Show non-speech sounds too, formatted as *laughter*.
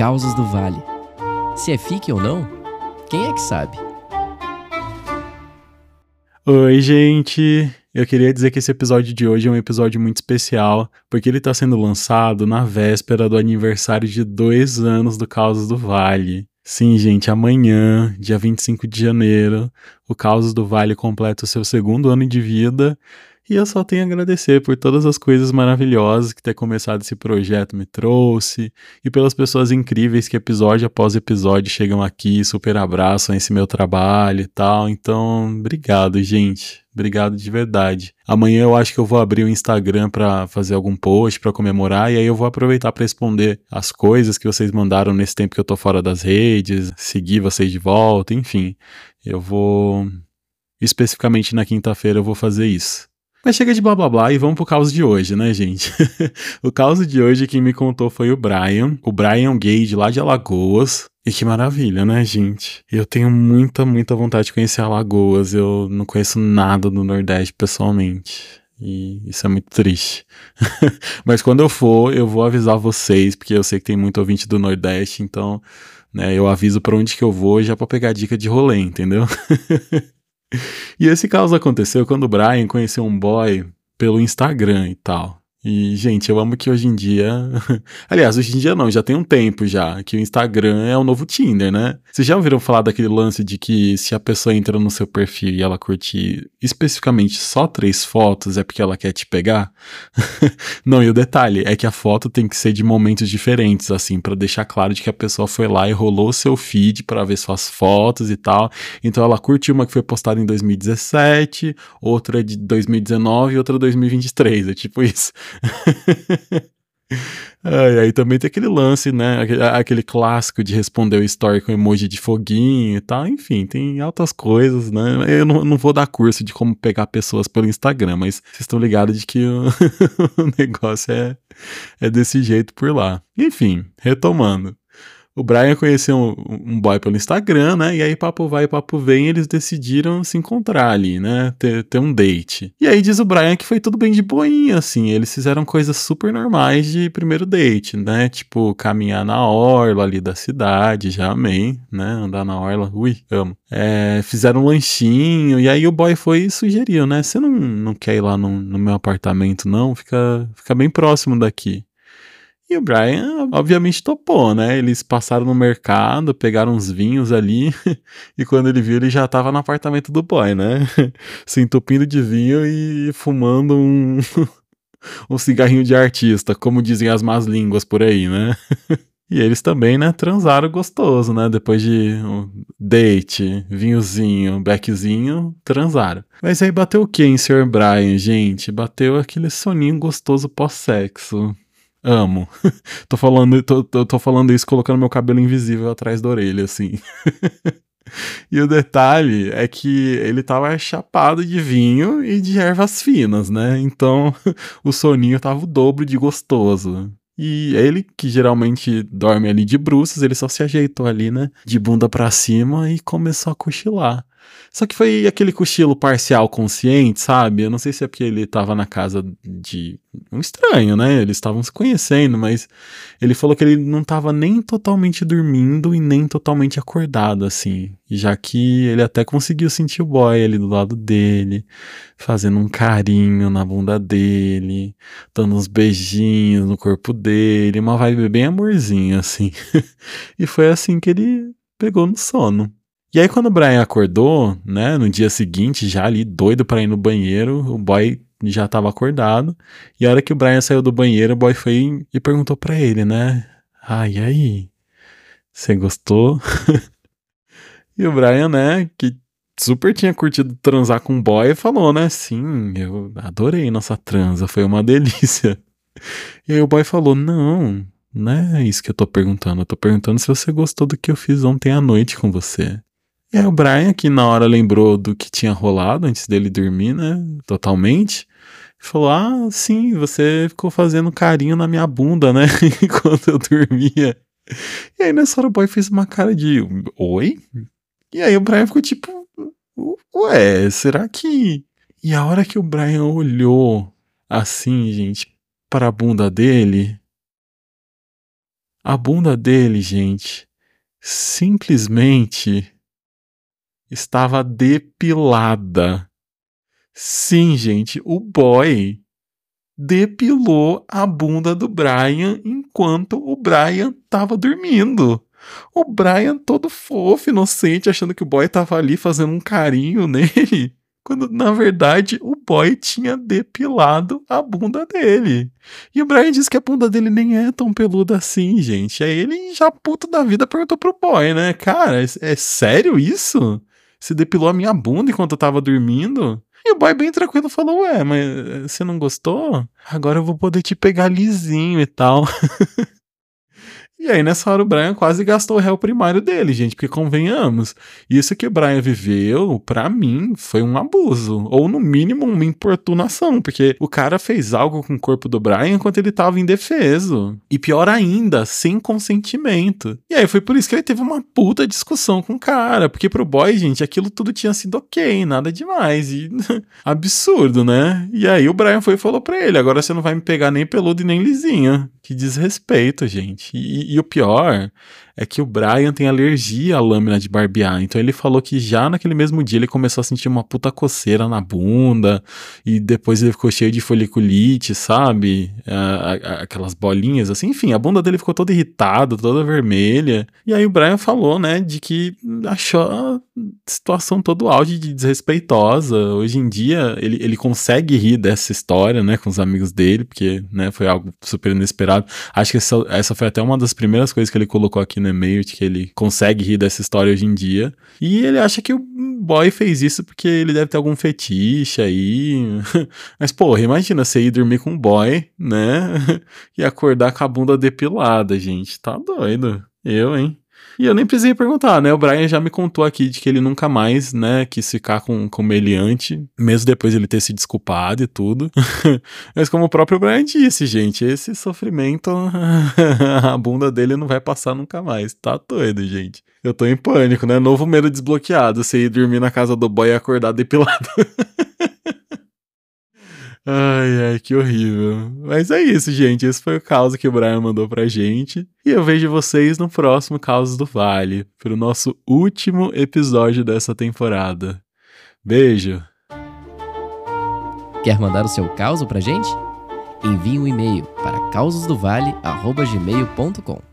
Causas do Vale. Se é fique ou não, quem é que sabe? Oi, gente! Eu queria dizer que esse episódio de hoje é um episódio muito especial, porque ele está sendo lançado na véspera do aniversário de dois anos do Causas do Vale. Sim, gente, amanhã, dia 25 de janeiro, o Causas do Vale completa o seu segundo ano de vida e eu só tenho a agradecer por todas as coisas maravilhosas que ter começado esse projeto me trouxe e pelas pessoas incríveis que episódio após episódio chegam aqui, super abraçam esse meu trabalho e tal. Então, obrigado, gente. Obrigado de verdade. Amanhã eu acho que eu vou abrir o Instagram para fazer algum post para comemorar e aí eu vou aproveitar para responder as coisas que vocês mandaram nesse tempo que eu tô fora das redes, seguir vocês de volta, enfim. Eu vou especificamente na quinta-feira eu vou fazer isso. Mas chega de blá blá blá e vamos pro caos de hoje, né, gente? *laughs* o caos de hoje quem me contou foi o Brian. O Brian de lá de Alagoas. E que maravilha, né, gente? Eu tenho muita, muita vontade de conhecer Alagoas. Eu não conheço nada do Nordeste pessoalmente. E isso é muito triste. *laughs* Mas quando eu for, eu vou avisar vocês, porque eu sei que tem muito ouvinte do Nordeste, então, né, eu aviso para onde que eu vou já para pegar dica de rolê, entendeu? *laughs* E esse caos aconteceu quando o Brian conheceu um boy pelo Instagram e tal. E, gente, eu amo que hoje em dia. *laughs* Aliás, hoje em dia não, já tem um tempo já, que o Instagram é o novo Tinder, né? Vocês já ouviram falar daquele lance de que se a pessoa entra no seu perfil e ela curte especificamente só três fotos, é porque ela quer te pegar? *laughs* não, e o detalhe é que a foto tem que ser de momentos diferentes, assim, para deixar claro de que a pessoa foi lá e rolou seu feed para ver suas fotos e tal. Então ela curte uma que foi postada em 2017, outra de 2019 e outra 2023. É tipo isso. *laughs* Ai, aí também tem aquele lance, né? Aquele, clássico de responder o story com emoji de foguinho e tal. Enfim, tem altas coisas, né? Eu não, não vou dar curso de como pegar pessoas pelo Instagram, mas vocês estão ligados de que o, *laughs* o negócio é, é desse jeito por lá. Enfim, retomando o Brian conheceu um, um, boy pelo Instagram, né? E aí, papo vai, papo vem, eles decidiram se encontrar ali, né? Ter, ter um date. E aí diz o Brian que foi tudo bem de boinha, assim. Eles fizeram coisas super normais de primeiro date, né? Tipo, caminhar na orla ali da cidade, já amei, né? Andar na orla, ui, amo. É, fizeram um lanchinho, e aí o boy foi e sugeriu, né? Você não, não quer ir lá no, no meu apartamento, não? Fica, fica bem próximo daqui. E o Brian, obviamente, topou, né? Eles passaram no mercado, pegaram uns vinhos ali, *laughs* e quando ele viu, ele já tava no apartamento do boy, né? *laughs* Se entupindo de vinho e fumando um, *laughs* um cigarrinho de artista, como dizem as más línguas por aí, né? E eles também, né, transaram gostoso, né? Depois de um date, vinhozinho, beckzinho, transaram. Mas aí bateu o que em Sr. Brian, gente? Bateu aquele soninho gostoso pós-sexo. Amo. *laughs* tô, falando, tô, tô, tô, falando isso colocando meu cabelo invisível atrás da orelha, assim. *laughs* e o detalhe é que ele tava chapado de vinho e de ervas finas, né? Então *laughs* o soninho tava o dobro de gostoso. E ele, que geralmente dorme ali de bruços, ele só se ajeitou ali, né? De bunda para cima e começou a cochilar. Só que foi aquele cochilo parcial consciente, sabe? Eu não sei se é porque ele tava na casa de um estranho, né? Eles estavam se conhecendo, mas ele falou que ele não tava nem totalmente dormindo e nem totalmente acordado, assim. Já que ele até conseguiu sentir o boy ali do lado dele, fazendo um carinho na bunda dele, dando uns beijinhos no corpo dele, uma vibe bem amorzinho, assim. *laughs* e foi assim que ele pegou no sono. E aí, quando o Brian acordou, né, no dia seguinte, já ali doido para ir no banheiro, o boy já tava acordado. E a hora que o Brian saiu do banheiro, o boy foi e perguntou para ele, né? Ah, e aí? Você gostou? *laughs* e o Brian, né, que super tinha curtido transar com o boy, falou, né? Sim, eu adorei nossa transa, foi uma *laughs* delícia. E aí o boy falou: Não, não é isso que eu tô perguntando. Eu tô perguntando se você gostou do que eu fiz ontem à noite com você. E aí o Brian, que na hora lembrou do que tinha rolado antes dele dormir, né? Totalmente. Falou: Ah, sim, você ficou fazendo carinho na minha bunda, né? *laughs* Enquanto eu dormia. E aí nessa hora o boy fez uma cara de Oi? E aí o Brian ficou tipo: Ué, será que. E a hora que o Brian olhou assim, gente, para a bunda dele, A bunda dele, gente, simplesmente estava depilada. Sim, gente, o boy depilou a bunda do Brian enquanto o Brian tava dormindo. O Brian todo fofo, inocente, achando que o boy tava ali fazendo um carinho *laughs* nele, quando na verdade o boy tinha depilado a bunda dele. E o Brian disse que a bunda dele nem é tão peluda assim, gente. Aí ele já puto da vida perguntou pro boy, né? Cara, é, é sério isso? Você depilou a minha bunda enquanto eu tava dormindo? E o boy bem tranquilo falou: Ué, mas eh, você não gostou? Agora eu vou poder te pegar lisinho e tal. *laughs* E aí, nessa hora, o Brian quase gastou o réu primário dele, gente, porque convenhamos, isso que o Brian viveu, para mim, foi um abuso, ou no mínimo uma importunação, porque o cara fez algo com o corpo do Brian enquanto ele tava indefeso. E pior ainda, sem consentimento. E aí foi por isso que ele teve uma puta discussão com o cara, porque pro boy, gente, aquilo tudo tinha sido ok, nada demais, e *laughs* absurdo, né? E aí o Brian foi e falou pra ele: agora você não vai me pegar nem peludo e nem lisinha. Que desrespeito, gente. E, e o pior é que o Brian tem alergia à lâmina de barbear. Então ele falou que já naquele mesmo dia ele começou a sentir uma puta coceira na bunda e depois ele ficou cheio de foliculite, sabe? aquelas bolinhas assim. Enfim, a bunda dele ficou toda irritada, toda vermelha. E aí o Brian falou, né, de que achou a situação todo auge de desrespeitosa. Hoje em dia ele, ele consegue rir dessa história, né, com os amigos dele, porque, né, foi algo super inesperado. Acho que essa, essa foi até uma das primeiras coisas que ele colocou aqui no de que ele consegue rir dessa história hoje em dia. E ele acha que o boy fez isso porque ele deve ter algum fetiche aí. *laughs* Mas, porra, imagina você ir dormir com um boy, né? *laughs* e acordar com a bunda depilada, gente. Tá doido. Eu, hein? E eu nem precisei perguntar, né? O Brian já me contou aqui de que ele nunca mais, né, quis ficar com, com o meliante, mesmo depois de ele ter se desculpado e tudo. *laughs* Mas como o próprio Brian disse, gente, esse sofrimento, *laughs* a bunda dele não vai passar nunca mais. Tá doido, gente. Eu tô em pânico, né? Novo medo desbloqueado, você ir dormir na casa do boy e acordar depilado. *laughs* Ai, ai, que horrível. Mas é isso, gente. Esse foi o caos que o Brian mandou pra gente. E eu vejo vocês no próximo Caos do Vale, pro nosso último episódio dessa temporada. Beijo. Quer mandar o seu caos pra gente? Envie um e-mail para causosdovale.gmail.com